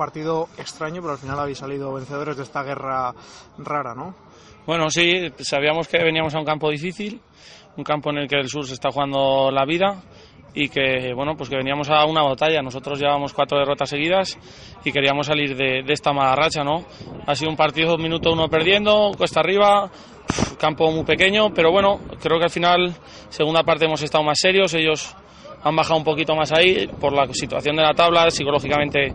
partido extraño, pero al final habéis salido vencedores de esta guerra rara, ¿no? Bueno, sí, sabíamos que veníamos a un campo difícil, un campo en el que el sur se está jugando la vida y que bueno pues que veníamos a una batalla. Nosotros llevábamos cuatro derrotas seguidas y queríamos salir de, de esta mala racha no ha sido un partido minuto uno perdiendo cuesta arriba campo muy pequeño pero bueno creo que al final segunda parte hemos estado más serios. Ellos han bajado un poquito más ahí por la situación de la tabla psicológicamente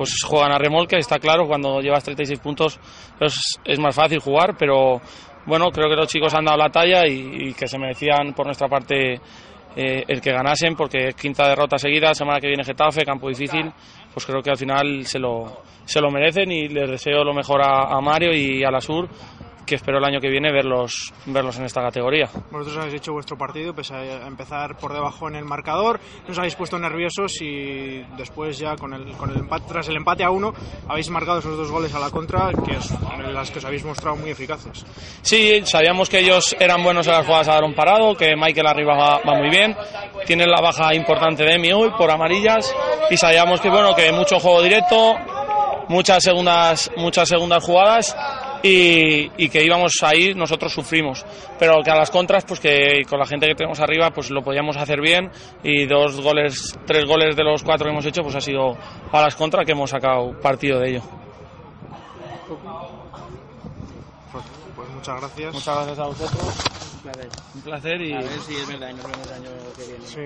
pues juegan a remolque está claro cuando llevas 36 puntos pues es más fácil jugar pero bueno creo que los chicos han dado la talla y, que se merecían por nuestra parte eh, el que ganasen, porque quinta derrota seguida, semana que viene Getafe, campo difícil, pues creo que al final se lo, se lo merecen y les deseo lo mejor a, a Mario y a la Sur que espero el año que viene verlos, verlos en esta categoría. Vosotros habéis hecho vuestro partido, pese a empezar por debajo en el marcador, nos habéis puesto nerviosos y después ya con el, con el empate, tras el empate a uno habéis marcado esos dos goles a la contra, que es las que os habéis mostrado muy eficaces. Sí, sabíamos que ellos eran buenos en las jugadas a dar un parado, que Michael arriba va, va muy bien, tiene la baja importante de Emi hoy por amarillas y sabíamos que bueno que mucho juego directo, muchas segundas, muchas segundas jugadas y, y, que íbamos a ir, nosotros sufrimos. Pero que a las contras, pues que con la gente que tenemos arriba, pues lo podíamos hacer bien y dos goles, tres goles de los cuatro que hemos hecho, pues ha sido a las contras que hemos sacado partido de ello. Pues, pues muchas gracias. Muchas gracias a vosotros. Un placer. Un placer y... A ver si es verdad y nos vemos el año que viene. Sí.